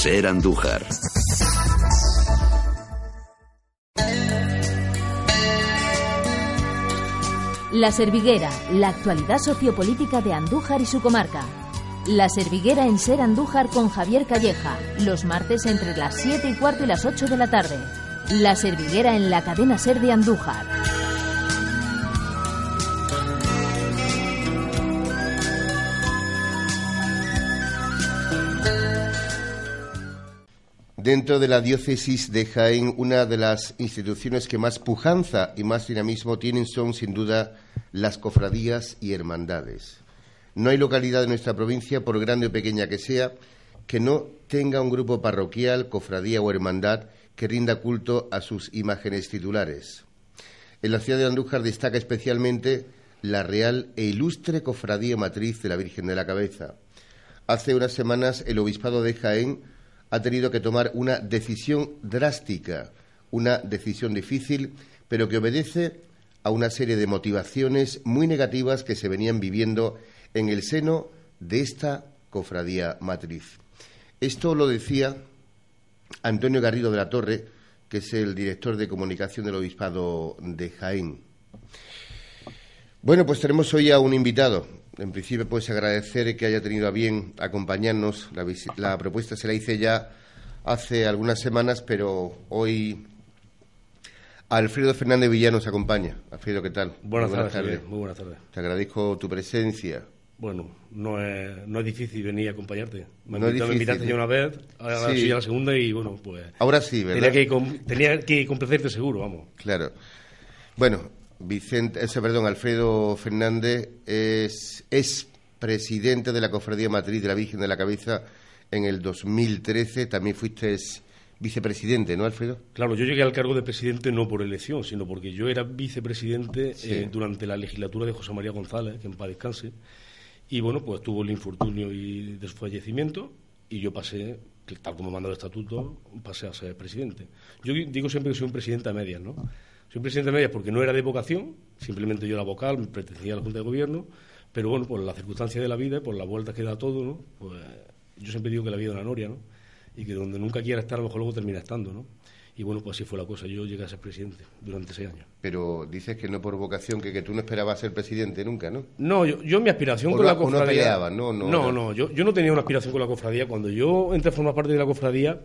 Ser Andújar. La Serviguera, la actualidad sociopolítica de Andújar y su comarca. La Serviguera en Ser Andújar con Javier Calleja, los martes entre las 7 y cuarto y las 8 de la tarde. La Serviguera en la cadena Ser de Andújar. Dentro de la diócesis de Jaén, una de las instituciones que más pujanza y más dinamismo tienen son, sin duda, las cofradías y hermandades. No hay localidad de nuestra provincia, por grande o pequeña que sea, que no tenga un grupo parroquial, cofradía o hermandad que rinda culto a sus imágenes titulares. En la ciudad de Andújar destaca especialmente la real e ilustre cofradía matriz de la Virgen de la Cabeza. Hace unas semanas el obispado de Jaén ha tenido que tomar una decisión drástica, una decisión difícil, pero que obedece a una serie de motivaciones muy negativas que se venían viviendo en el seno de esta cofradía matriz. Esto lo decía Antonio Garrido de la Torre, que es el director de comunicación del Obispado de Jaén. Bueno, pues tenemos hoy a un invitado, en principio, pues agradecer que haya tenido a bien acompañarnos. La, propuesta se la hice ya hace algunas semanas, pero hoy Alfredo Fernández Villano nos acompaña. Alfredo, ¿qué tal? Buenas, tardes, Muy buenas tardes. Te agradezco tu presencia. Bueno, no es, no es difícil venir a acompañarte. Me, no invitaste ya una vez, ahora sí. la segunda y bueno, pues... Ahora sí, ¿verdad? Tenía que, tenía que complacerte seguro, vamos. Claro. Bueno, Vicente, ese, perdón, Alfredo Fernández es, es presidente de la Cofradía Matriz de la Virgen de la Cabeza en el 2013. También fuiste vicepresidente, ¿no, Alfredo? Claro, yo llegué al cargo de presidente no por elección, sino porque yo era vicepresidente eh, durante la legislatura de José María González, que en paz descanse. Y bueno, pues tuvo el infortunio y de su fallecimiento y yo pasé, tal como manda el estatuto, pasé a ser presidente. Yo digo siempre que soy un presidente a medias, ¿no? Soy presidente de medias porque no era de vocación, simplemente yo era vocal, pertenecía a la Junta de Gobierno, pero bueno, por las circunstancias de la vida, por la vuelta que da todo, ¿no? Pues yo siempre digo que la vida es una noria, ¿no? Y que donde nunca quiera estar, a lo mejor luego termina estando, ¿no? Y bueno, pues así fue la cosa. Yo llegué a ser presidente durante seis años. Pero dices que no por vocación, que, que tú no esperabas ser presidente nunca, ¿no? No, yo, yo mi aspiración con la cofradía... No, no, no, no, yo, yo no tenía una aspiración con la cofradía. Cuando yo entré a formar parte de la cofradía,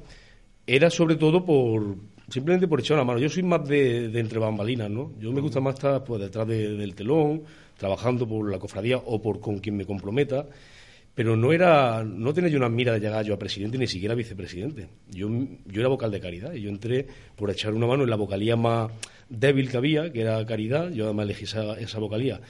era sobre todo por, simplemente por echar una mano. Yo soy más de, entre bambalinas, ¿no? Yo me gusta más estar pues, detrás del telón, trabajando por la cofradía o por con quien me comprometa, pero no era, no tenía yo una mira de llegar yo a presidente ni siquiera a vicepresidente. Yo, yo era vocal de caridad y yo entré por echar una mano en la vocalía más débil que había, que era caridad. Yo además elegí esa, esa vocalía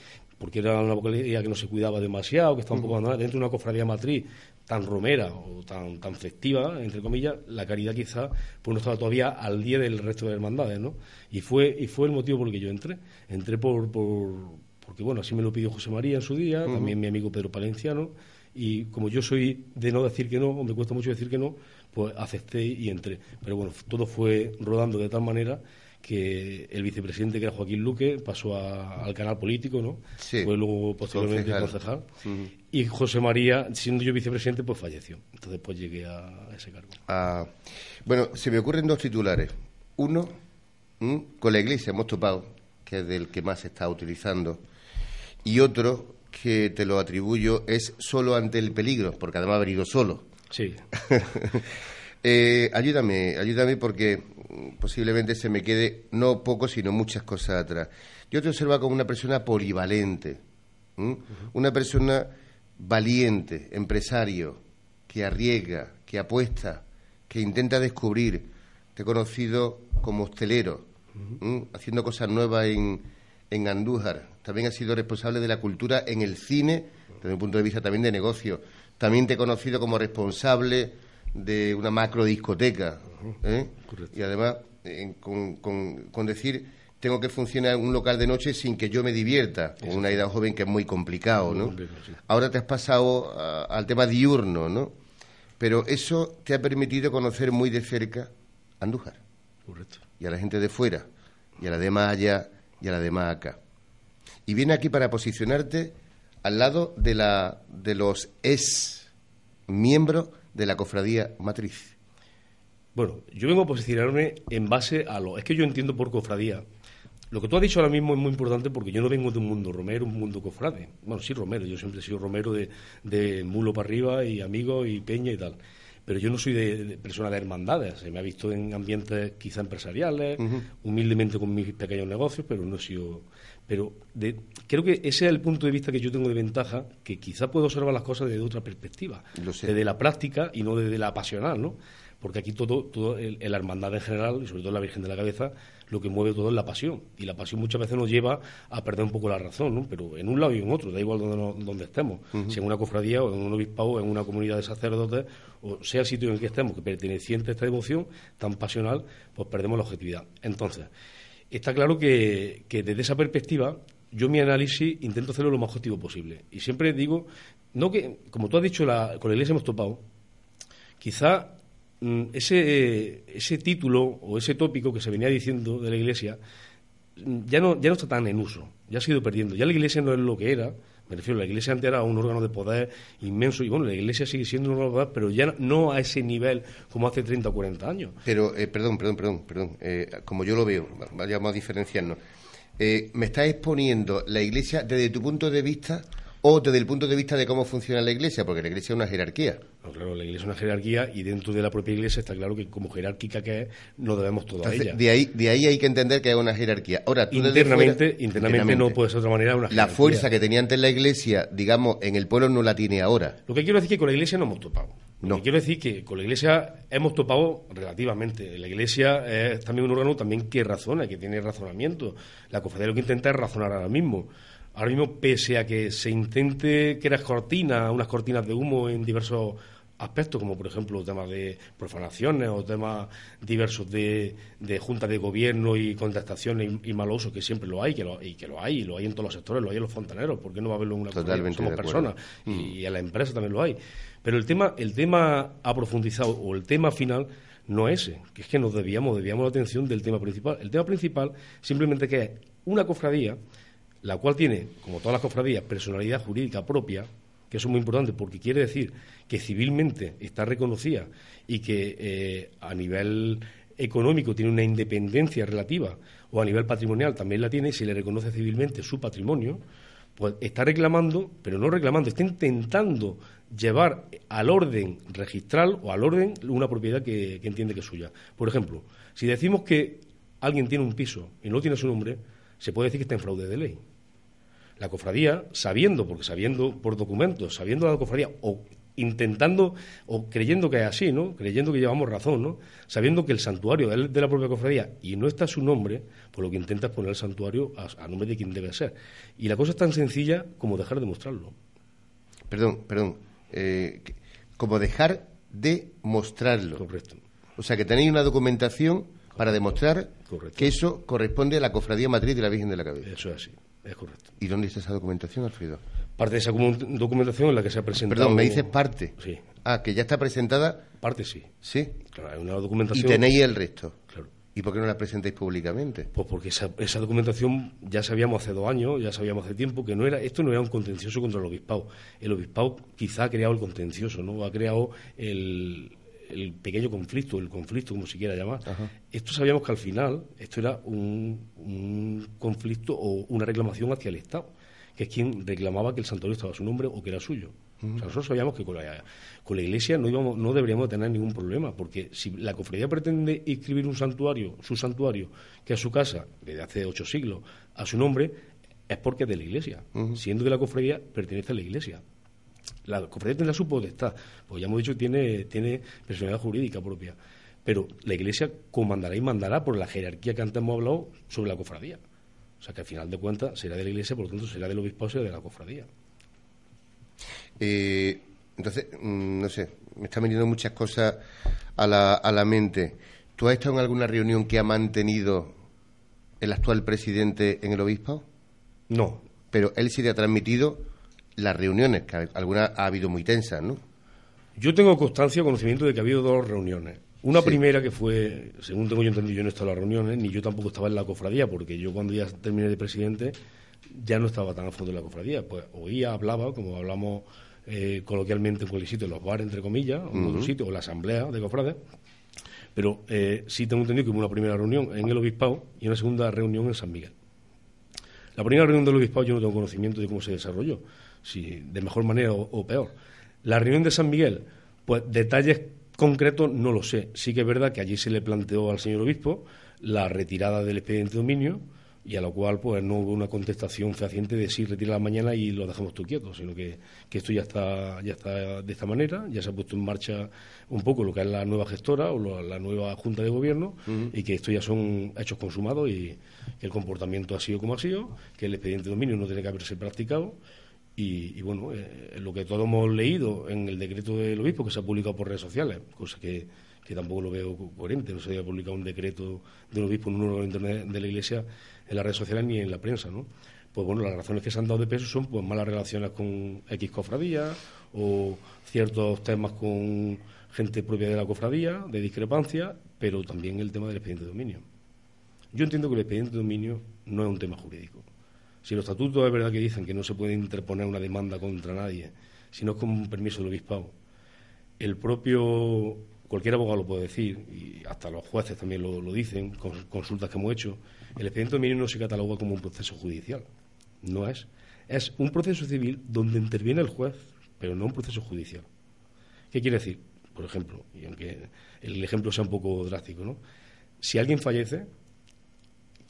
porque era una vocalía que no se cuidaba demasiado, que estaba un poco abandonada dentro de una cofradía matriz tan romera o tan, tan festiva, entre comillas, la caridad quizá pues no estaba todavía al día del resto de hermandades, ¿no? Y fue, y fue el motivo por el que yo entré. Entré por, por porque, bueno, así me lo pidió José María en su día, también mi amigo Pedro Palenciano, y como yo soy de no decir que no, o me cuesta mucho decir que no, pues acepté y entré. Pero bueno, todo fue rodando de tal manera que el vicepresidente, que era Joaquín Luque, pasó al canal político, ¿no? Sí. Fue luego posteriormente concejal. Y José María, siendo yo vicepresidente, pues falleció. Entonces, pues llegué a ese cargo. Ah, bueno, se me ocurren dos titulares. Uno, con la Iglesia hemos topado, que es del que más se está utilizando. Y otro, que te lo atribuyo, es solo ante el peligro, porque además ha venido solo. Sí. Eh, ayúdame, ayúdame porque posiblemente se me quede no poco, sino muchas cosas atrás. Yo te observo como una persona polivalente, una persona valiente, empresario, que arriesga, que apuesta, que intenta descubrir. Te he conocido como hostelero, haciendo cosas nuevas en, en Andújar. También has sido responsable de la cultura en el cine, desde un punto de vista también de negocio. También te he conocido como responsable de una macro discoteca. ¿eh? Y además, con, decir, tengo que funcionar un local de noche sin que yo me divierta, con una edad joven que es muy complicado, ¿no? Ahora te has pasado al tema diurno, ¿no? Pero eso te ha permitido conocer muy de cerca Andújar. Correcto. Y a la gente de fuera, y a la de más allá, y a la de más acá. Y viene aquí para posicionarte al lado de, la, de los ex miembros de la cofradía matriz. Bueno, yo vengo a posicionarme en base a lo... Es que yo entiendo por cofradía. Lo que tú has dicho ahora mismo es muy importante porque yo no vengo de un mundo romero, un mundo cofrade. Bueno, sí, romero. Yo siempre he sido romero de, de mulo para arriba y amigo y peña y tal pero yo no soy de, persona de hermandades. Se me ha visto en ambientes quizá empresariales, humildemente con mis pequeños negocios, pero no he sido. Pero creo que ese es el punto de vista que yo tengo de ventaja, que quizá puedo observar las cosas desde otra perspectiva, desde la práctica y no desde la pasional, ¿no? Porque aquí todo, todo el, la hermandad en general, y sobre todo la Virgen de la Cabeza, lo que mueve todo es la pasión. Y la pasión muchas veces nos lleva a perder un poco la razón, ¿no? Pero en un lado y en otro, da igual donde, donde estemos. Si en una cofradía o en un obispado o en una comunidad de sacerdotes, o sea el sitio en el que estemos, que perteneciente a esta devoción tan pasional, pues perdemos la objetividad. Entonces, está claro que, desde esa perspectiva, yo mi análisis intento hacerlo lo más objetivo posible. Y siempre digo, no que, como tú has dicho, la, con la Iglesia hemos topado, quizá Mm, ese, ese título o ese tópico que se venía diciendo de la Iglesia mm, ya no, ya no está tan en uso, ya ha ido perdiendo. Ya la Iglesia no es lo que era, me refiero, la Iglesia antes era un órgano de poder inmenso y bueno, la Iglesia sigue siendo un órgano de poder, pero ya no a ese nivel como hace 30 o 40 años. Pero, eh, perdón, perdón, perdón, perdón, eh, como yo lo veo, vayamos a diferenciarnos. Eh, me está exponiendo la Iglesia desde tu punto de vista o desde el punto de vista de cómo funciona la Iglesia, porque la Iglesia es una jerarquía. claro, la Iglesia es una jerarquía y dentro de la propia Iglesia está claro que como jerárquica que es, no debemos todo a ella. De ahí, de ahí hay que entender que es una jerarquía. Ahora, internamente, internamente, no puede ser de otra manera una jerarquía. La fuerza que tenía antes la Iglesia, digamos, en el pueblo no la tiene ahora. Lo que quiero decir es que con la Iglesia no hemos topado. No. quiero decir que con la Iglesia hemos topado relativamente. La Iglesia es también un órgano también que razona, que tiene razonamiento. La cofradía lo que intenta es razonar ahora mismo. Ahora mismo, pese a que se intente crear cortinas, unas cortinas de humo en diversos aspectos, como por ejemplo temas de profanaciones o temas diversos de, de juntas de gobierno y contestaciones y, mal uso, que siempre lo hay, que lo, y que lo hay, y lo hay en todos los sectores, lo hay en los fontaneros, ¿por qué no va a haberlo en una Totalmente Somos personas y, mm. y, en la empresa también lo hay. Pero el tema, el tema aprofundizado o el tema final no es ese, que es que nos debíamos, debíamos la atención del tema principal. El tema principal simplemente que es una cofradía la cual tiene, como todas las cofradías, personalidad jurídica propia, que eso es muy importante porque quiere decir que civilmente está reconocida y que eh, a nivel económico tiene una independencia relativa o a nivel patrimonial también la tiene y se le reconoce civilmente su patrimonio, pues está reclamando, pero no reclamando, está intentando llevar al orden registral o al orden una propiedad que, que entiende que es suya. Por ejemplo, si decimos que alguien tiene un piso y no tiene su nombre, se puede decir que está en fraude de ley la cofradía, sabiendo, porque sabiendo por documentos, sabiendo la cofradía, o intentando o creyendo que es así, ¿no? Creyendo que llevamos razón, ¿no? Sabiendo que el santuario es de la propia cofradía y no está su nombre, pues lo que intenta es poner el santuario a, nombre de quien debe ser. Y la cosa es tan sencilla como dejar de mostrarlo. Perdón, perdón. Eh, como dejar de mostrarlo. Correcto. O sea, que tenéis una documentación para demostrar que eso corresponde a la cofradía matriz de la Virgen de la Cabeza. Eso es así. Es correcto. ¿Y dónde está esa documentación, Alfredo? Parte de esa documentación en la que se ha presentado. Perdón, me dices parte. Sí. Ah, que ya está presentada. Parte sí. Sí. Claro, hay una documentación. Y tenéis el resto. Claro. ¿Y por qué no la presentáis públicamente? Pues porque esa, esa, documentación ya sabíamos hace dos años, ya sabíamos hace tiempo que no era esto no era un contencioso contra el obispado. El obispado quizá ha creado el contencioso, ¿no? Ha creado el, el pequeño conflicto, el conflicto, como se quiera llamar. Esto sabíamos que al final esto era un, conflicto o una reclamación hacia el Estado, que es quien reclamaba que el santuario estaba a su nombre o que era suyo. nosotros sabíamos que con la, con la Iglesia no, íbamos, no deberíamos tener ningún problema, porque si la cofradía pretende inscribir un santuario, su santuario, que es su casa, desde hace ocho siglos, a su nombre, es porque es de la Iglesia, siendo que la cofradía pertenece a la Iglesia la cofradía tendrá su potestad, pues ya hemos dicho que tiene, tiene personalidad jurídica propia, pero la Iglesia comandará y mandará por la jerarquía que antes hemos hablado sobre la cofradía. O sea que al final de cuentas será de la Iglesia, por lo tanto será del obispado, será de la cofradía. Eh, entonces, mm, no sé, me están viniendo muchas cosas a la, a la mente. ¿Tú has estado en alguna reunión que ha mantenido el actual presidente en el obispado? No. Pero él sí te ha transmitido las reuniones, que algunas ha habido muy tensas, ¿no? Yo tengo constancia, conocimiento de que ha habido dos reuniones. Una primera que fue, según tengo yo entendido, yo no estaba en las reuniones, ni yo tampoco estaba en la cofradía, porque yo cuando ya terminé de presidente ya no estaba tan a fondo en la cofradía. Pues oía, hablaba, como hablamos eh, coloquialmente en cualquier sitio, los bares, entre comillas, o en otro sitio, o la asamblea de cofrades. Pero eh, sí tengo entendido que hubo una primera reunión en el Obispado y una segunda reunión en San Miguel. La primera reunión del Obispado yo no tengo conocimiento de cómo se desarrolló, si de mejor manera o, peor. La reunión de San Miguel, pues detalles concretos no lo sé. Sí que es verdad que allí se le planteó al señor obispo la retirada del expediente de dominio y a lo cual pues no hubo una contestación fehaciente de sí, retira la mañana y lo dejamos tú quieto, sino que, esto ya está, ya está de esta manera, ya se ha puesto en marcha un poco lo que es la nueva gestora o la nueva Junta de Gobierno y que esto ya son hechos consumados y que el comportamiento ha sido como ha sido, que el expediente de dominio no tiene que haberse practicado y, bueno, eh, lo que todos hemos leído en el decreto del obispo que se ha publicado por redes sociales, cosa que tampoco lo veo coherente. No se había publicado un decreto de un obispo en un órgano internet de la Iglesia en las redes sociales ni en la prensa, ¿no? Pues bueno, las razones que se han dado de peso son pues malas relaciones con X cofradía o ciertos temas con gente propia de la cofradía, de discrepancia, pero también el tema del expediente de dominio. Yo entiendo que el expediente de dominio no es un tema jurídico. Si los estatutos es verdad que dicen que no se puede interponer una demanda contra nadie, sino con un permiso del obispado, el propio cualquier abogado lo puede decir, y hasta los jueces también lo, dicen, con consultas que hemos hecho, el expediente dominio no se cataloga como un proceso judicial. No es. Es un proceso civil donde interviene el juez, pero no un proceso judicial. ¿Qué quiere decir? Por ejemplo, y aunque el ejemplo sea un poco drástico, ¿no? Si alguien fallece,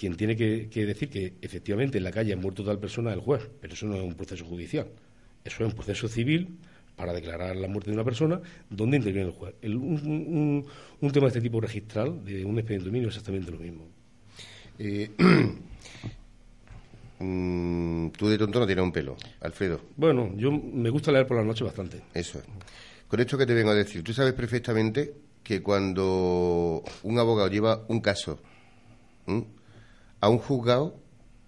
quien tiene que, que decir que efectivamente en la calle ha muerto tal persona es el juez, pero eso no es un proceso judicial. Eso es un proceso civil para declarar la muerte de una persona, ¿dónde interviene el juez? un, tema de este tipo registral, de un expediente dominio, es exactamente lo mismo. Eh, mm, tú de tonto no tienes un pelo, Alfredo. Bueno, yo me gusta leer por la noche bastante. Eso es. Con esto que te vengo a decir, tú sabes perfectamente que cuando un abogado lleva un caso a un juzgado,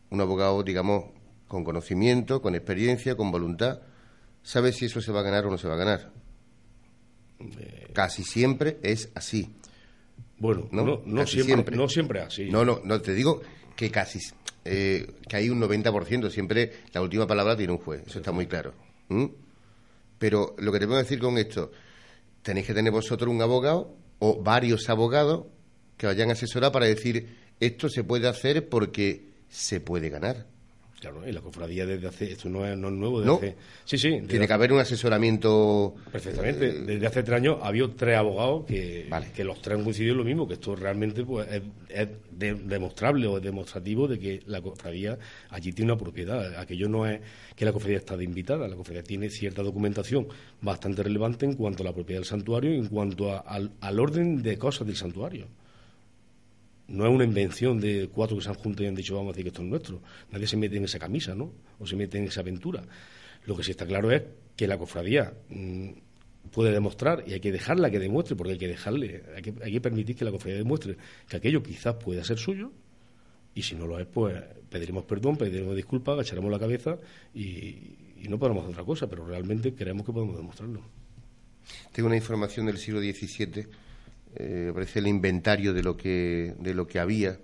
un abogado, digamos, con conocimiento, con experiencia, con voluntad, sabe si eso se va a ganar o no se va a ganar. Eh, casi siempre es así. Bueno, no, no, siempre, no siempre así. No, no, no, te digo que casi, eh, que hay un 90%, siempre la última palabra tiene un juez, eso está muy claro. Pero lo que te puedo decir con esto, tenéis que tener vosotros un abogado o varios abogados que vayan a asesorar para decir esto se puede hacer porque se puede ganar. Claro, y la cofradía desde hace, esto no es, no nuevo, desde hace, sí, sí. Tiene que haber un asesoramiento. Perfectamente, eh, desde hace tres años ha habido tres abogados que, que los tres han coincidido en lo mismo, que esto realmente pues, es, demostrable o es demostrativo de que la cofradía allí tiene una propiedad. Aquello no es que la cofradía está de invitada, la cofradía tiene cierta documentación bastante relevante en cuanto a la propiedad del santuario y en cuanto al, al orden de cosas del santuario no es una invención de cuatro que se han juntado y han dicho vamos a decir que esto es nuestro. Nadie se mete en esa camisa, ¿no? O se mete en esa aventura. Lo que sí está claro es que la cofradía mm, puede demostrar y hay que dejarla que demuestre, porque hay que dejarle, hay que, hay que permitir que la cofradía demuestre que aquello quizás pueda ser suyo y si no lo es, pues pediremos perdón, pediremos disculpas, agacharemos la cabeza y, no podremos hacer otra cosa, pero realmente creemos que podemos demostrarlo. Tengo una información del siglo XVII eh, aparece el inventario de lo que, de lo que había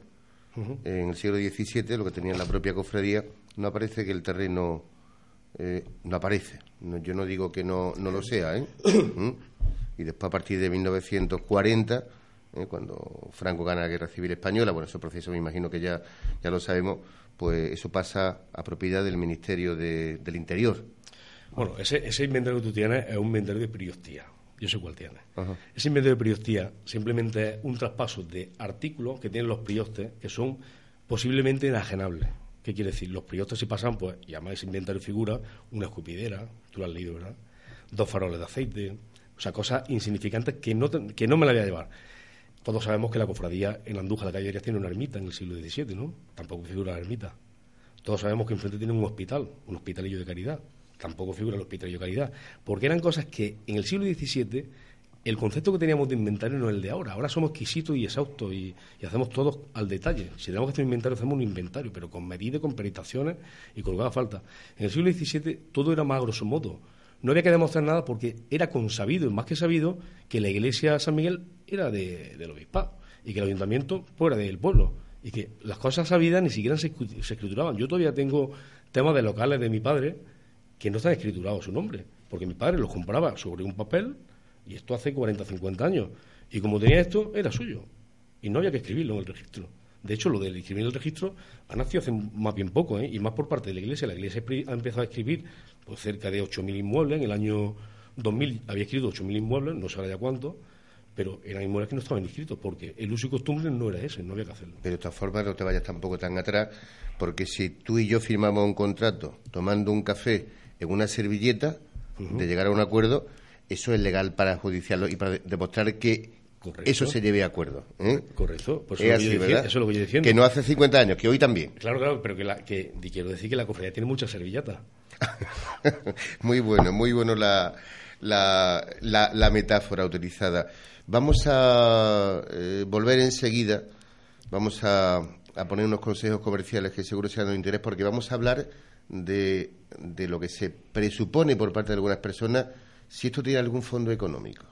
en el siglo XVII, lo que tenía la propia cofradía, no aparece que el terreno eh, no aparece. yo no digo que no, no lo sea, ¿eh? ¿Mm? Y después, a partir de 1940, ¿eh? cuando Franco gana la Guerra Civil Española, bueno, ese proceso me imagino que ya, ya lo sabemos, pues eso pasa a propiedad del Ministerio del Interior. Bueno, ese, ese inventario que tú tienes es un inventario de priostía yo sé cuál tiene. Ese inventario de priostía simplemente es un traspaso de artículos que tienen los priostes que son posiblemente enajenables. ¿Qué quiere decir? Los priostes si pasan, pues, y además ese inventario figura una escupidera, tú lo has leído, ¿verdad? Dos faroles de aceite, o sea, cosas insignificantes que no, que no me la voy a llevar. Todos sabemos que la cofradía en Andújar, la calle tiene una ermita en el siglo XVII, ¿no? Tampoco figura la ermita. Todos sabemos que enfrente tiene un hospital, un hospitalillo de caridad tampoco figura el hospital de calidad, porque eran cosas que en el siglo XVII el concepto que teníamos de inventario no es el de ahora. Ahora somos exquisitos y exhaustos y, hacemos todo al detalle. Si tenemos que hacer un inventario, hacemos un inventario, pero con medidas, con peritaciones y colgada falta. En el siglo XVII todo era más grosso modo. No había que demostrar nada porque era consabido, y más que sabido, que la iglesia de San Miguel era de, del obispado y que el ayuntamiento fuera del pueblo y que las cosas sabidas ni siquiera se, se escrituraban. Yo todavía tengo temas de locales de mi padre que no están escriturados su nombre, porque mi padre los compraba sobre un papel, Y esto hace 40, 50 años. Y como tenía esto, era suyo. Y no había que escribirlo en el registro. De hecho, lo del escribir en el registro ha nacido hace más bien poco, ¿eh? y más por parte de la Iglesia. La Iglesia ha empezado a escribir pues, cerca de 8.000 inmuebles. En el año 2000 había escrito 8.000 inmuebles, no sabe ya cuánto, pero eran inmuebles que no estaban inscritos, porque el uso y costumbre no era ese, no había que hacerlo. Pero de todas formas, no te vayas tampoco tan atrás, porque si tú y yo firmamos un contrato tomando un café en una servilleta, de llegar a un acuerdo, eso es legal para judiciarlo y para demostrar que eso se lleve a acuerdo. ¿eh? Correcto, eso, es eso, es lo que yo diciendo. Que no hace 50 años, que hoy también. Claro, claro, pero que, la, que quiero decir que la cofradía tiene muchas servilletas. muy bueno, muy bueno la, la, la, metáfora utilizada. Vamos a eh, volver enseguida, vamos a, a, poner unos consejos comerciales que seguro sean de interés, porque vamos a hablar de, de lo que se presupone por parte de algunas personas si esto tiene algún fondo económico.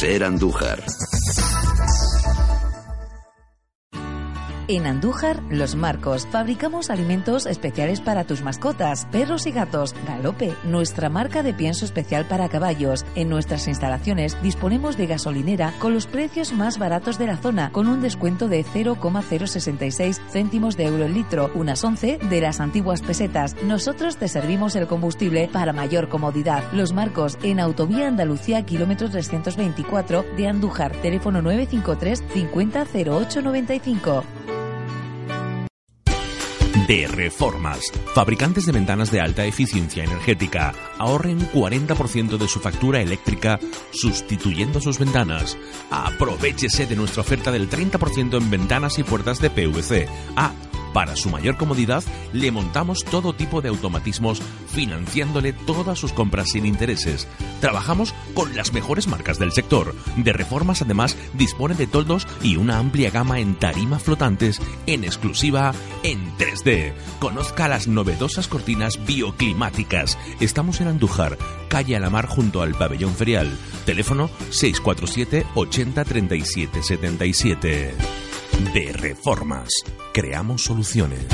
Ser Andújar. En Andújar, Los Marcos, fabricamos alimentos especiales para tus mascotas, perros y gatos. Galope, nuestra marca de pienso especial para caballos. En nuestras instalaciones disponemos de gasolinera con los precios más baratos de la zona, con un descuento de 0,066 céntimos de euro el litro, unas 11 de las antiguas pesetas. Nosotros te servimos el combustible para mayor comodidad. Los Marcos, en Autovía Andalucía, kilómetro 324 de Andújar, teléfono 953 50 95 de Reformas. Fabricantes de ventanas de alta eficiencia energética. Ahorren 40% de su factura eléctrica sustituyendo sus ventanas. Aprovechese de nuestra oferta del 30% en ventanas y puertas de PVC. Ah, para su mayor comodidad, le montamos todo tipo de automatismos financiándole todas sus compras sin intereses. Trabajamos con las mejores marcas del sector. De reformas además dispone de toldos y una amplia gama en tarima flotantes en exclusiva en 3D. Conozca las novedosas cortinas bioclimáticas. Estamos en Andújar, calle Alamar junto al pabellón ferial. Teléfono 647 80 37 77 de reformas. Creamos soluciones.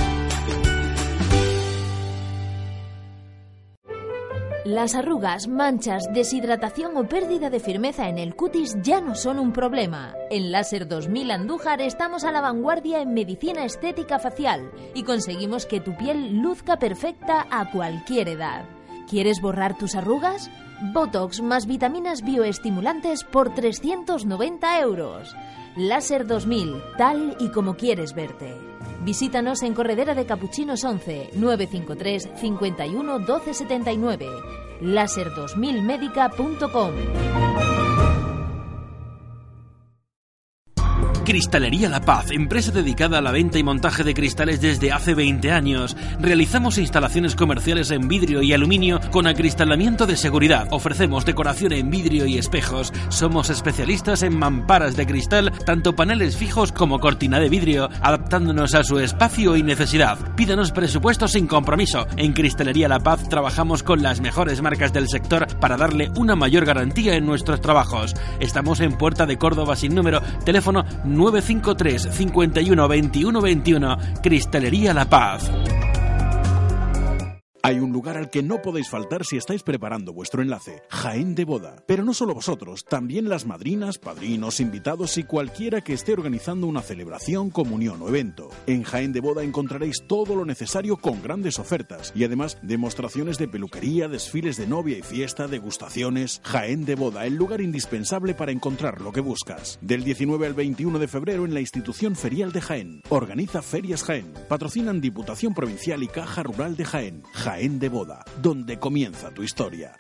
Las arrugas, manchas, deshidratación o pérdida de firmeza en el cutis ya no son un problema. En Láser 2000 Andújar estamos a la vanguardia en medicina estética facial y conseguimos que tu piel luzca perfecta a cualquier edad. ¿Quieres borrar tus arrugas? Botox más vitaminas bioestimulantes por 390 euros. Láser 2000, tal y como quieres verte. Visítanos en Corredera de Capuchinos 11 953 51 1279. Láser2000médica.com Cristalería La Paz, empresa dedicada a la venta y montaje de cristales desde hace 20 años. Realizamos instalaciones comerciales en vidrio y aluminio con acristalamiento de seguridad. Ofrecemos decoración en vidrio y espejos. Somos especialistas en mamparas de cristal, tanto paneles fijos como cortina de vidrio, adaptándonos a su espacio y necesidad. Pídanos presupuesto sin compromiso. En Cristalería La Paz trabajamos con las mejores marcas del sector para darle una mayor garantía en nuestros trabajos. Estamos en Puerta de Córdoba sin número, teléfono 953 51 21 21 Cristalería La Paz. Hay un lugar al que no podéis faltar si estáis preparando vuestro enlace, Jaén de Boda. Pero no solo vosotros, también las madrinas, padrinos, invitados y cualquiera que esté organizando una celebración, comunión o evento. En Jaén de Boda encontraréis todo lo necesario con grandes ofertas y además demostraciones de peluquería, desfiles de novia y fiesta, degustaciones. Jaén de Boda, el lugar indispensable para encontrar lo que buscas. Del 19 al 21 de febrero en la institución ferial de Jaén. Organiza Ferias Jaén. Patrocinan Diputación Provincial y Caja Rural de Jaén. Jaén de Boda, donde comienza tu historia.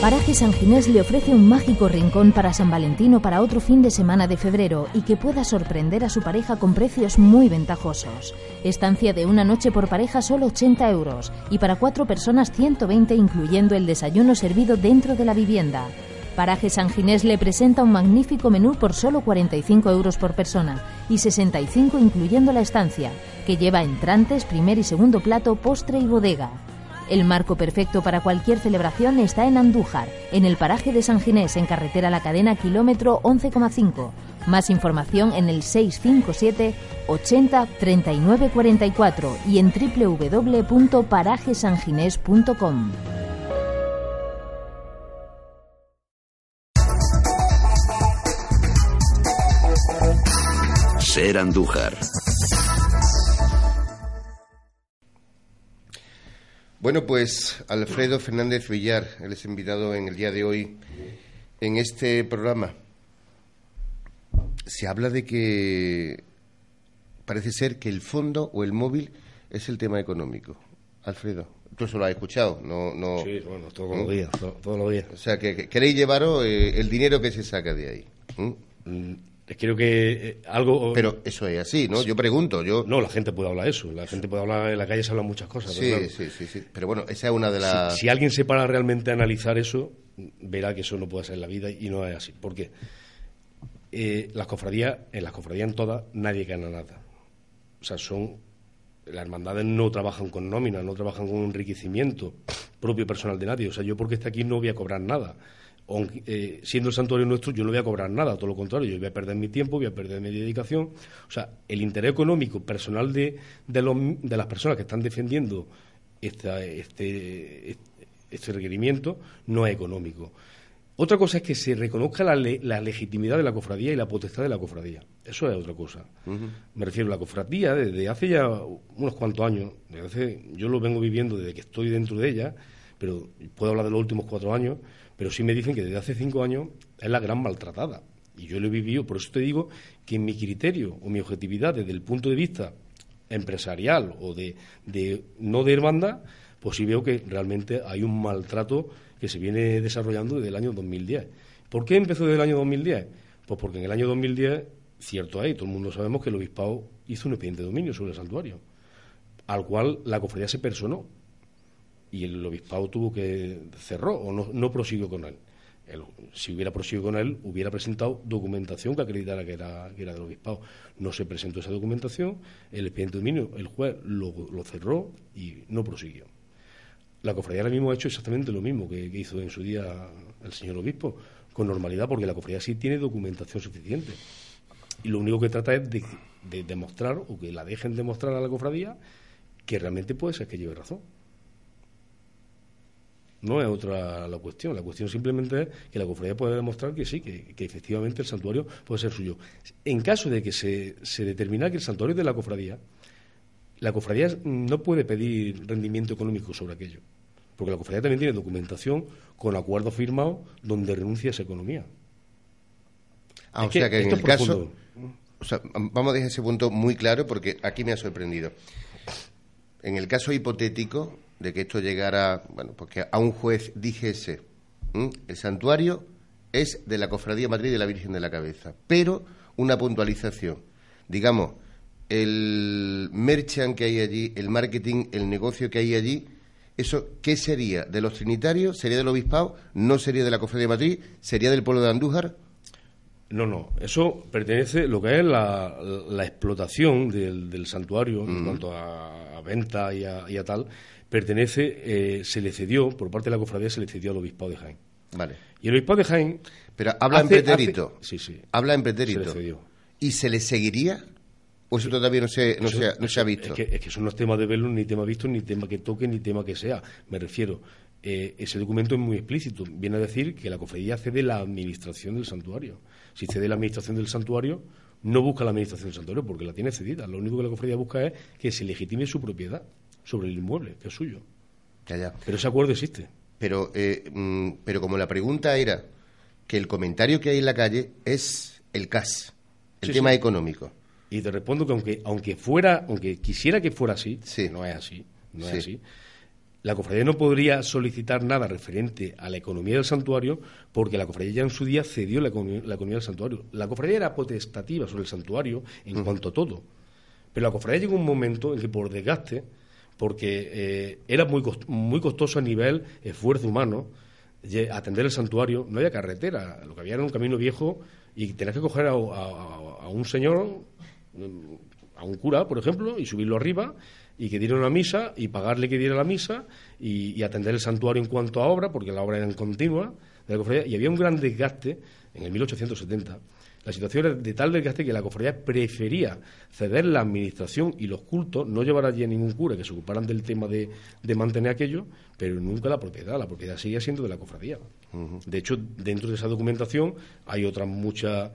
Paraje San Ginés le ofrece un mágico rincón para San Valentino para otro fin de semana de febrero y que pueda sorprender a su pareja con precios muy ventajosos. Estancia de una noche por pareja solo 80 euros y para cuatro personas 120 incluyendo el desayuno servido dentro de la vivienda. Paraje San Ginés le presenta un magnífico menú por solo 45 euros por persona y 65 incluyendo la estancia, que lleva entrantes, primer y segundo plato, postre y bodega. El marco perfecto para cualquier celebración está en Andújar, en el paraje de San Ginés, en carretera La Cadena, kilómetro 11,5 Más información en el 657 80 39 44 y en www.parajesanginés.com. Ser Andújar. Bueno, pues Alfredo Fernández Villar, él es invitado en el día de hoy en este programa. Se habla de que parece ser que el fondo o el móvil es el tema económico. Alfredo, tú eso lo has escuchado, no, no. Sí, bueno, todos los días, todos los días. O sea, que, queréis llevaros eh, el dinero que se saca de ahí. Mm, creo que eh, algo... Pero eso es así, ¿no? Yo pregunto, yo... No, la gente puede hablar eso, la gente puede hablar, en la calle se hablan muchas cosas. Sí, sí, sí, sí, pero bueno, esa es una de las... Si, alguien se para realmente a analizar eso, verá que eso no puede ser la vida y no es así. ¿Por qué? Eh, las cofradías, en las cofradías en todas, nadie gana nada. O sea, son... Las hermandades no trabajan con nómina, no trabajan con enriquecimiento propio personal de nadie. O sea, yo porque esté aquí no voy a cobrar nada eh, siendo el santuario nuestro, yo no voy a cobrar nada, todo lo contrario, yo voy a perder mi tiempo, voy a perder mi dedicación. O sea, el interés económico personal de, de, las personas que están defendiendo este, este requerimiento no es económico. Otra cosa es que se reconozca la, legitimidad de la cofradía y la potestad de la cofradía. Eso es otra cosa. Me refiero a la cofradía desde hace ya unos cuantos años, desde yo lo vengo viviendo desde que estoy dentro de ella, pero puedo hablar de los últimos cuatro años, pero sí me dicen que desde hace cinco años es la gran maltratada. Y yo lo he vivido, por eso te digo que mi criterio o mi objetividad desde el punto de vista empresarial o de, no de hermandad, pues sí veo que realmente hay un maltrato que se viene desarrollando desde el año 2010. ¿Por qué empezó desde el año 2010? Pues porque en el año 2010, cierto hay, todo el mundo sabemos que el obispado hizo un expediente de dominio sobre el santuario, al cual la cofradía se personó y el obispado tuvo que cerró o no, no prosiguió con él. Si hubiera proseguido con él, hubiera presentado documentación que acreditara que era, que era del obispado. No se presentó esa documentación, el expediente dominio, el juez lo, cerró y no prosiguió. La cofradía ahora mismo ha hecho exactamente lo mismo que, hizo en su día el señor obispo, con normalidad, porque la cofradía sí tiene documentación suficiente. Y lo único que trata es de, de demostrar, o que la dejen demostrar a la cofradía, que realmente puede ser que lleve razón. No es otra la cuestión. La cuestión simplemente es que la cofradía puede demostrar que sí, que, efectivamente el santuario puede ser suyo. En caso de que se, se determine que el santuario es de la cofradía, la cofradía no puede pedir rendimiento económico sobre aquello. Porque la cofradía también tiene documentación con acuerdo firmado donde renuncia a esa economía. Ah, o sea que en el caso. O sea, vamos a dejar ese punto muy claro porque aquí me ha sorprendido. En el caso hipotético, de que esto llegara, bueno, porque a un juez dijese, el santuario es de la Cofradía Madrid de la Virgen de la Cabeza, pero una puntualización, digamos, el merchant que hay allí, el marketing, el negocio que hay allí, ¿eso qué sería? ¿De los trinitarios? ¿Sería del obispado? ¿No sería de la Cofradía de Madrid? ¿Sería del pueblo de Andújar? No, no, eso pertenece, lo que es la, explotación del, santuario en cuanto a, venta y a, tal, pertenece, eh, se le cedió, por parte de la cofradía, se le cedió al obispado de Jaén. Vale. Y el obispado de Jaén. Pero habla en pretérito. sí, sí. Habla en pretérito. Se le cedió. ¿Y se le seguiría? ¿O eso todavía no se, no, se, ha visto? Es que, es que eso no es tema de verlo, ni tema visto, ni tema que toque, ni tema que sea. Me refiero, eh, ese documento es muy explícito. Viene a decir que la cofradía cede la administración del santuario. Si cede la administración del santuario, no busca la administración del santuario porque la tiene cedida. Lo único que la cofradía busca es que se legitime su propiedad sobre el inmueble, que es suyo. Pero ese acuerdo existe. Pero, eh, mm, pero como la pregunta era que el comentario que hay en la calle es el CAS, el tema económico. Y te respondo que aunque, aunque fuera, aunque quisiera que fuera así, no es así, no es así. La cofradía no podría solicitar nada referente a la economía del santuario porque la cofradía ya en su día cedió la, economía, del santuario. La cofradía era potestativa sobre el santuario en cuanto a todo. Pero la cofradía llegó un momento en que por desgaste porque eh, era muy, muy costoso a nivel esfuerzo humano atender el santuario. No había carretera, lo que había era un camino viejo y tenías que coger a, un señor, a un cura, por ejemplo, y subirlo arriba y que diera una misa y pagarle que diera la misa y, atender el santuario en cuanto a obra, porque la obra era en continua, y había un gran desgaste en el 1870 La situación era de tal desgaste que la cofradía prefería ceder la administración y los cultos, no llevar allí a ningún cura que se ocuparan del tema de, mantener aquello, pero nunca la propiedad. La propiedad seguía siendo de la cofradía. De hecho, dentro de esa documentación hay otras muchas,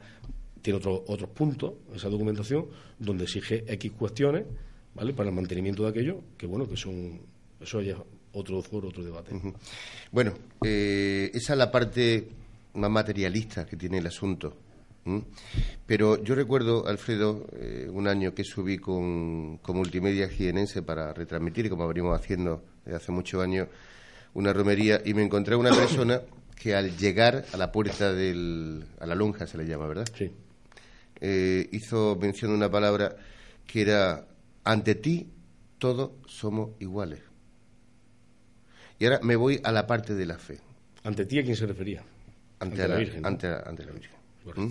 tiene otros otros puntos, esa documentación, donde exige X cuestiones, ¿vale? Para el mantenimiento de aquello, que bueno, que son, eso ya otro foro, otro debate. Bueno, eh, esa es la parte más materialista que tiene el asunto. Pero yo recuerdo, Alfredo, eh, un año que subí con, Multimedia Jienense para retransmitir, como venimos haciendo desde hace muchos años, una romería y me encontré una persona que al llegar a la puerta del. a la lonja se le llama, ¿verdad? Sí. Eh, hizo mención de una palabra que era: ante ti todos somos iguales. Y ahora me voy a la parte de la fe. ¿Ante ti a quién se refería? Ante, la, Virgen. Ante, la Virgen. ¿Mm?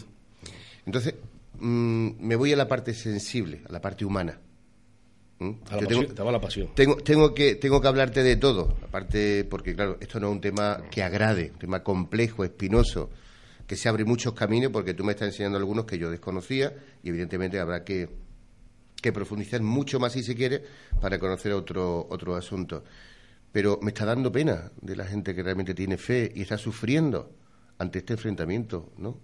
Entonces, mm, me voy a la parte sensible, a la parte humana. ¿Mm? A la, tengo, la pasión. Tengo, tengo, que, tengo que hablarte de todo, aparte, porque claro, esto no es un tema que agrade, un tema complejo, espinoso, que se abre muchos caminos, porque tú me estás enseñando algunos que yo desconocía y evidentemente habrá que, que profundizar mucho más si se quiere para conocer otro, otro asunto. Pero me está dando pena de la gente que realmente tiene fe y está sufriendo ante este enfrentamiento, ¿no?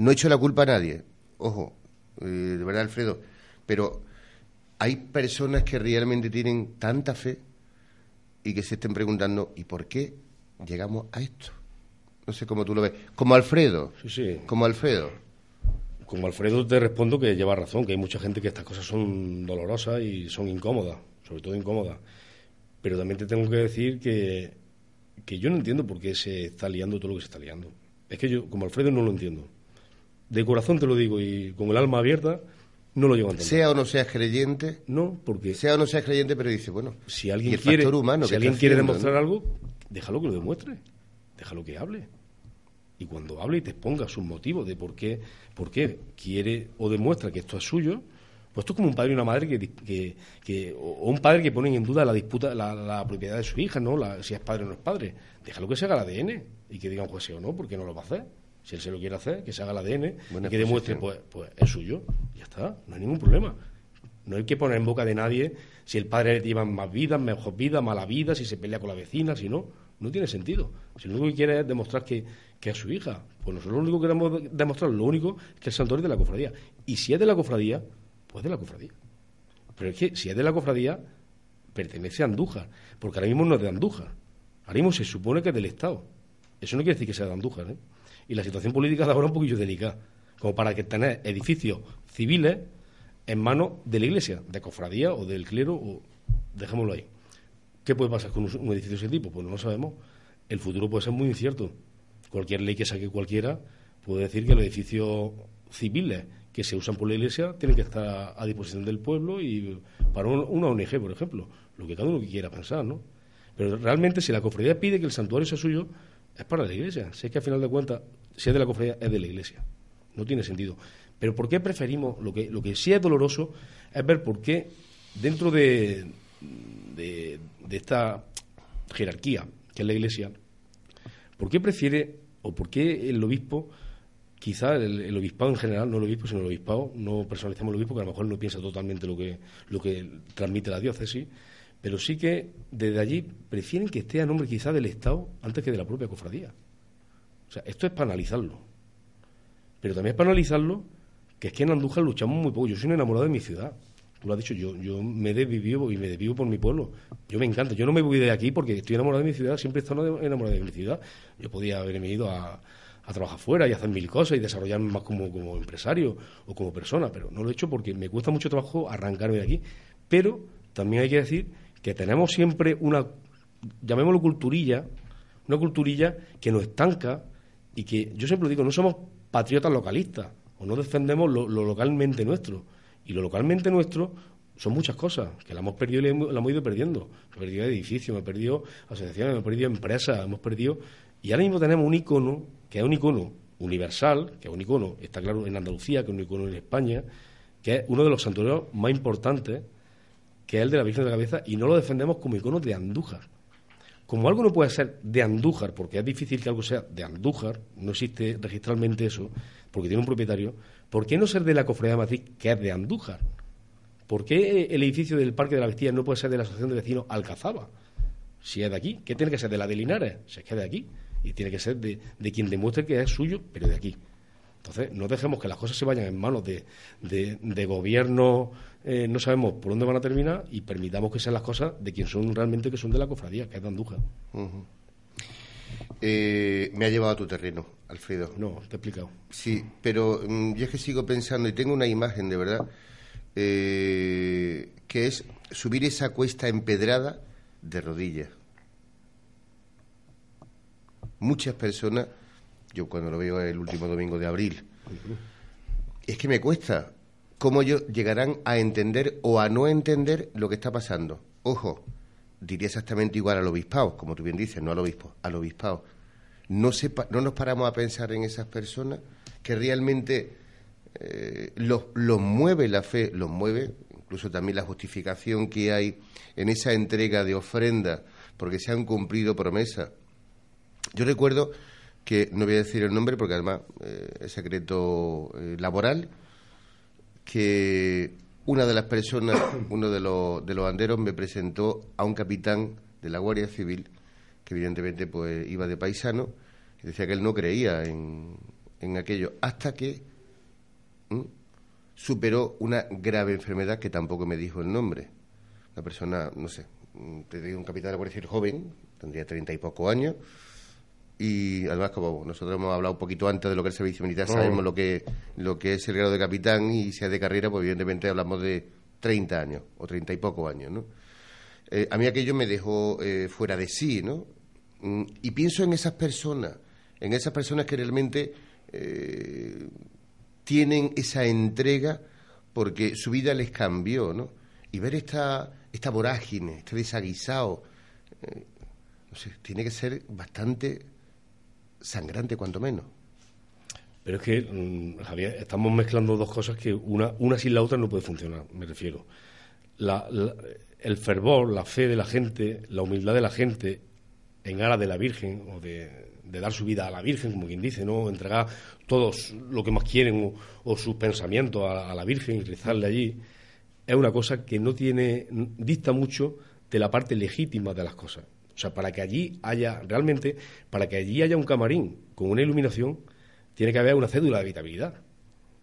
No he hecho la culpa a nadie, ojo, eh, de verdad, Alfredo, pero hay personas que realmente tienen tanta fe y que se estén preguntando, ¿y por qué llegamos a esto? No sé cómo tú lo ves. Como Alfredo. Sí, sí. Como Alfredo. Como Alfredo te respondo que lleva razón, que hay mucha gente que estas cosas son dolorosas y son incómodas, sobre todo incómodas. Pero también te tengo que decir que, que yo no entiendo por qué se está liando todo lo que se está liando. Es que yo, como Alfredo, no lo entiendo de corazón te lo digo y con el alma abierta, no lo llevo a entender. Sea o no seas creyente. No, porque. Sea o no seas creyente, pero dice, bueno. Si alguien quiere, humano si alguien quiere demostrar algo, déjalo que lo demuestre. Déjalo que hable. Y cuando hable y te exponga sus motivos de por qué, por qué quiere o demuestra que esto es suyo, pues esto es como un padre y una madre que, que, o un padre que ponen en duda la disputa, la, propiedad de su hija, ¿no? La, si es padre o no es padre. Déjalo que se haga el ADN y que diga un juez sí o no, porque no lo va a hacer. Si él se lo quiere hacer, que se haga el ADN y que demuestre, pues, pues es suyo. Ya está, no hay ningún problema. No hay que poner en boca de nadie si el padre lleva más vida, mejor vida, mala vida, si se pelea con la vecina, si no. No tiene sentido. Si lo único que quiere es demostrar que, es su hija, pues nosotros lo único que queremos demostrar, lo único es que el santuario es de la cofradía. Y si es de la cofradía, pues de la cofradía. Pero es que si es de la cofradía, pertenece a Andújar, porque ahora mismo no es de Andújar. Ahora mismo se supone que es del Estado. Eso no quiere decir que sea de Andújar, ¿eh? Y la situación política de ahora es un poquillo delicada, como para que tener edificios civiles en manos de la iglesia, de cofradía o del clero, o dejémoslo ahí. ¿Qué puede pasar con un, edificio de ese tipo? Pues no lo sabemos. El futuro puede ser muy incierto. Cualquier ley que saque cualquiera puede decir que los edificios civiles que se usan por la iglesia tienen que estar a disposición del pueblo y para una ONG, por ejemplo, lo que cada uno quiera pensar, ¿no? Pero realmente si la cofradía pide que el santuario sea suyo, es para la iglesia. Si es que al final de cuentas si es de la cofradía, es de la iglesia. No tiene sentido. Pero ¿por qué preferimos, lo que, lo que sí es doloroso, es ver por qué dentro de, de, esta jerarquía que es la iglesia, ¿por qué prefiere o por qué el obispo, quizá el, obispado en general, no el obispo, sino el obispado, no personalizamos el obispo, que a lo mejor no piensa totalmente lo que, lo que transmite la diócesis, pero sí que desde allí prefieren que esté a nombre quizá del Estado antes que de la propia cofradía. O sea, esto es para analizarlo. Pero también es para analizarlo que es que en Andújar luchamos muy poco. Yo soy un enamorado de mi ciudad. Tú lo has dicho, yo, yo me desvivo y me desvivo por mi pueblo. Yo me encanta. Yo no me voy de aquí porque estoy enamorado de mi ciudad, siempre he estado enamorado de mi ciudad. Yo podía haberme ido a, trabajar fuera y hacer mil cosas y desarrollarme más como, como empresario o como persona, pero no lo he hecho porque me cuesta mucho trabajo arrancarme de aquí. Pero también hay que decir que tenemos siempre una, llamémoslo culturilla, una culturilla que nos estanca y que yo siempre digo, no somos patriotas localistas o no defendemos lo, localmente nuestro. Y lo localmente nuestro son muchas cosas, que la hemos perdido y la hemos, ido perdiendo. Hemos perdido edificios, hemos perdido asociaciones, hemos perdido empresas, hemos perdido... Y ahora mismo tenemos un icono, que es un icono universal, que es un icono, está claro, en Andalucía, que es un icono en España, que es uno de los santuarios más importantes, que es el de la Virgen de la Cabeza, y no lo defendemos como icono de Andújar. Como algo no puede ser de Andújar, porque es difícil que algo sea de Andújar, no existe registralmente eso, porque tiene un propietario, ¿por qué no ser de la Cofradía de Madrid, que es de Andújar? ¿Por qué el edificio del Parque de la Vestilla no puede ser de la Asociación de Vecinos Alcazaba? Si es de aquí, ¿qué tiene que ser de la de Linares? Si es que es de aquí. Y tiene que ser de, quien demuestre que es suyo, pero de aquí. Entonces, no dejemos que las cosas se vayan en manos de, de, gobierno, eh, no sabemos por dónde van a terminar, y permitamos que sean las cosas de quien son realmente, que son de la cofradía, que es de Andújar. Eh, me ha llevado a tu terreno, Alfredo. No, te he explicado. Sí, pero mm, yo es que sigo pensando y tengo una imagen de verdad eh, que es subir esa cuesta empedrada de rodillas. Muchas personas, yo cuando lo veo el último domingo de abril, es que me cuesta cómo ellos llegarán a entender o a no entender lo que está pasando. Ojo, diría exactamente igual al obispado, como tú bien dices, no al obispo, al obispado. No, no nos paramos a pensar en esas personas que realmente eh, los, mueve la fe, los mueve, incluso también la justificación que hay en esa entrega de ofrenda, porque se han cumplido promesas. Yo recuerdo que, no voy a decir el nombre porque además eh, es secreto eh, laboral, que una de las personas, uno de los, de los banderos, me presentó a un capitán de la Guardia Civil, que evidentemente pues iba de paisano, y decía que él no creía en, en aquello, hasta que superó una grave enfermedad que tampoco me dijo el nombre. Una persona, no sé, te digo un capitán de la Guardia joven, tendría treinta y poco años, y además como nosotros hemos hablado un poquito antes de lo que es el servicio militar, oh. sabemos lo que, lo que es el grado de capitán y sea de carrera, pues evidentemente hablamos de 30 años o treinta y poco años, ¿no? Eh, a mí aquello me dejó eh, fuera de sí, ¿no? Mm, y pienso en esas personas, en esas personas que realmente eh, tienen esa entrega porque su vida les cambió, ¿no? Y ver esta, esta vorágine, este desaguisado, no sé, tiene que ser bastante sangrante cuanto menos. Pero es que, mm, Javier, estamos mezclando dos cosas que una, una sin la otra no puede funcionar, me refiero. el fervor, la fe de la gente, la humildad de la gente en aras de la Virgen o de, dar su vida a la Virgen, como quien dice, ¿no? Entregar todos lo que más quieren o, sus pensamientos a, a, la Virgen y rezarle allí, es una cosa que no tiene, dista mucho de la parte legítima de las cosas. Sea, para que allí haya, realmente, para que allí haya un camarín con una iluminación, tiene que haber una cédula de habitabilidad.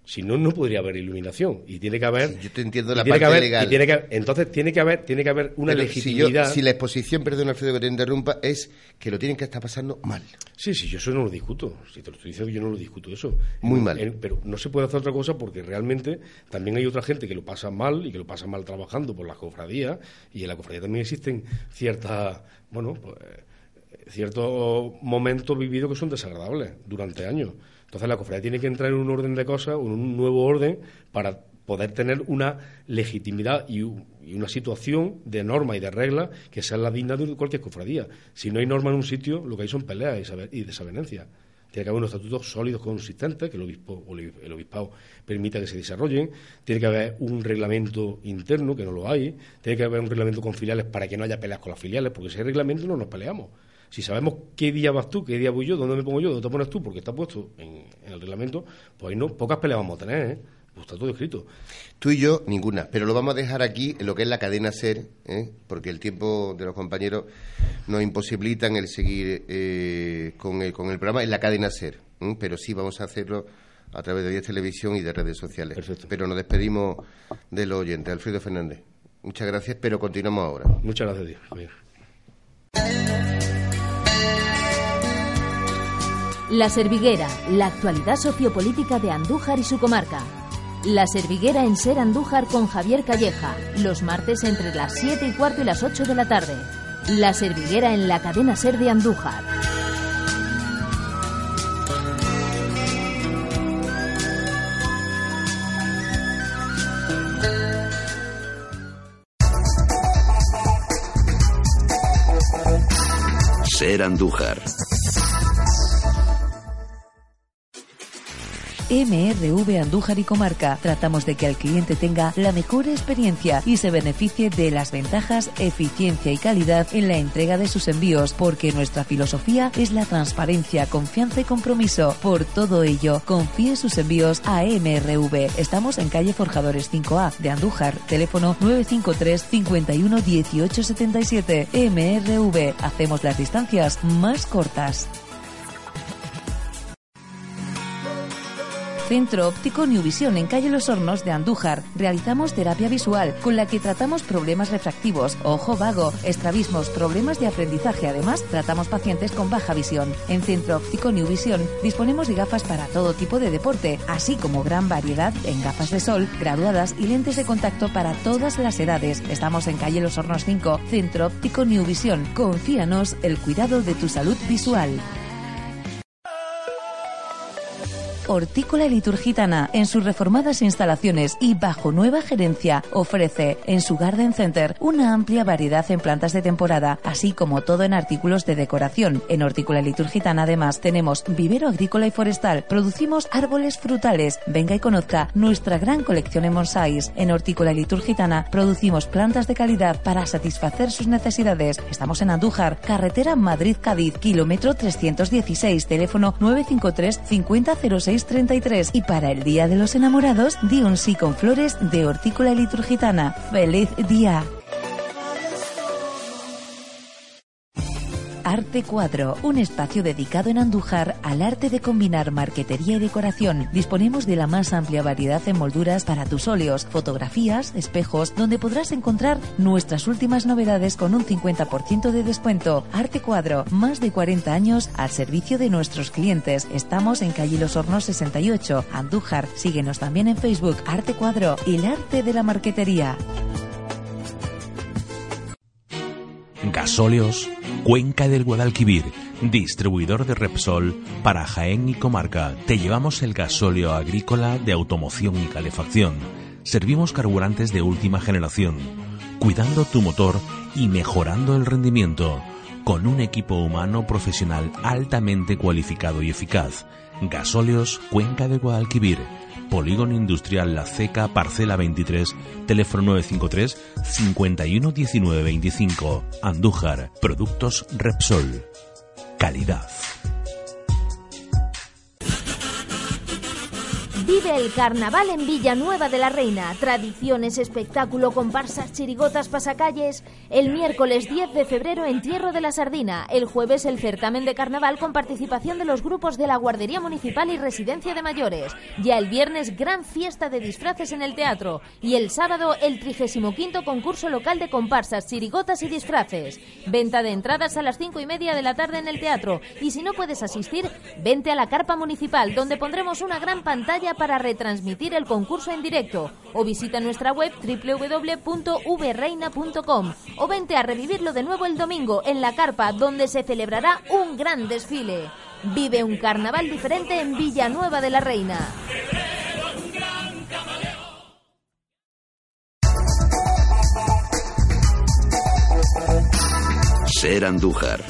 Si no, no podría haber iluminación. Y tiene que haber. yo te entiendo la parte legal. entonces tiene que haber, tiene que haber una legitimidad. Si, la exposición, perdón, Alfredo, que te interrumpa, es que lo tienen que estar pasando mal. Sí, sí, yo eso no lo discuto. Si te lo estoy diciendo, yo no lo discuto eso. Muy mal. pero no se puede hacer otra cosa porque realmente también hay otra gente que lo pasa mal y que lo pasa mal trabajando por las cofradías. Y en la cofradía también existen ciertas. Bueno, pues, ciertos momentos vividos que son desagradables durante años. Entonces la cofradía tiene que entrar en un orden de cosas, un nuevo orden, para poder tener una legitimidad y, una situación de norma y de regla que sea la digna de cualquier cofradía. Si no hay norma en un sitio, lo que hay son peleas y desavenencias. Tiene que haber unos estatutos sólidos, consistentes, que el, obispo, el obispado permita que se desarrollen. Tiene que haber un reglamento interno, que no lo hay. Tiene que haber un reglamento con filiales para que no haya peleas con las filiales, porque si hay reglamento no nos peleamos. Si sabemos qué día vas tú, qué día voy yo, dónde me pongo yo, dónde te pones tú, porque está puesto en, el reglamento, pues ahí no, pocas peleas vamos a tener, ¿eh? Pues está todo escrito. Tú y yo, ninguna. Pero lo vamos a dejar aquí en lo que es la cadena SER, ¿eh? porque el tiempo de los compañeros nos imposibilitan el seguir eh, con, el, con el programa en la cadena SER. ¿eh? Pero sí vamos a hacerlo a través de 10 televisión y de redes sociales. Perfecto. Pero nos despedimos del oyente, Alfredo Fernández. Muchas gracias, pero continuamos ahora. Muchas gracias, Dios. La Serviguera, la actualidad sociopolítica de Andújar y su comarca. La Serviguera en Ser Andújar con Javier Calleja, los martes entre las 7 y cuarto y las 8 de la tarde. La Serviguera en la cadena Ser de Andújar. Ser Andújar MRV Andújar y Comarca. Tratamos de que el cliente tenga la mejor experiencia y se beneficie de las ventajas, eficiencia y calidad en la entrega de sus envíos, porque nuestra filosofía es la transparencia, confianza y compromiso. Por todo ello, confíe sus envíos a MRV. Estamos en calle Forjadores 5A de Andújar, teléfono 953 51 18 77. MRV. Hacemos las distancias más cortas. Centro Óptico New Vision en calle Los Hornos de Andújar. Realizamos terapia visual con la que tratamos problemas refractivos, ojo vago, estrabismos, problemas de aprendizaje. Además, tratamos pacientes con baja visión. En Centro Óptico New Vision disponemos de gafas para todo tipo de deporte, así como gran variedad en gafas de sol, graduadas y lentes de contacto para todas las edades. Estamos en calle Los Hornos 5, Centro Óptico New Vision. Confíanos el cuidado de tu salud visual. Hortícola Liturgitana, en sus reformadas instalaciones y bajo nueva gerencia, ofrece en su Garden Center una amplia variedad en plantas de temporada, así como todo en artículos de decoración. En Hortícola Liturgitana, además, tenemos vivero agrícola y forestal, producimos árboles frutales. Venga y conozca nuestra gran colección en monsáis. En Hortícola Liturgitana producimos plantas de calidad para satisfacer sus necesidades. Estamos en Andújar, carretera Madrid-Cádiz, kilómetro 316, teléfono 953 5006 33 y para el Día de los Enamorados di un sí con flores de Hortícola Liturgitana. ¡Feliz día! Arte Cuadro, un espacio dedicado en Andújar al arte de combinar marquetería y decoración. Disponemos de la más amplia variedad en molduras para tus óleos, fotografías, espejos, donde podrás encontrar nuestras últimas novedades con un 50% de descuento. Arte Cuadro, más de 40 años al servicio de nuestros clientes. Estamos en calle Los Hornos 68, Andújar. Síguenos también en Facebook, Arte Cuadro, el arte de la marquetería. Gasóleos, Cuenca del Guadalquivir, distribuidor de Repsol para Jaén y Comarca. Te llevamos el gasóleo agrícola de automoción y calefacción. Servimos carburantes de última generación, cuidando tu motor y mejorando el rendimiento, con un equipo humano profesional altamente cualificado y eficaz. Gasóleos Cuenca del Guadalquivir Polígono Industrial La Ceca, Parcela 23, teléfono 953 51 19 25. Andújar, Productos Repsol. Calidad. Vive el carnaval en Villanueva de la Reina. Tradiciones, espectáculo, comparsas, chirigotas, pasacalles. El miércoles 10 de febrero, entierro de la sardina. El jueves, el certamen de carnaval con participación de los grupos de la Guardería Municipal y Residencia de Mayores. Ya el viernes, gran fiesta de disfraces en el teatro. Y el sábado, el 35 concurso local de comparsas, chirigotas y disfraces. Venta de entradas a las 5 y media de la tarde en el teatro. Y si no puedes asistir, vente a la carpa municipal, donde pondremos una gran pantalla para retransmitir el concurso en directo o visita nuestra web www.vreina.com o vente a revivirlo de nuevo el domingo en la carpa donde se celebrará un gran desfile. Vive un carnaval diferente en Villanueva de la Reina. Ser Andújar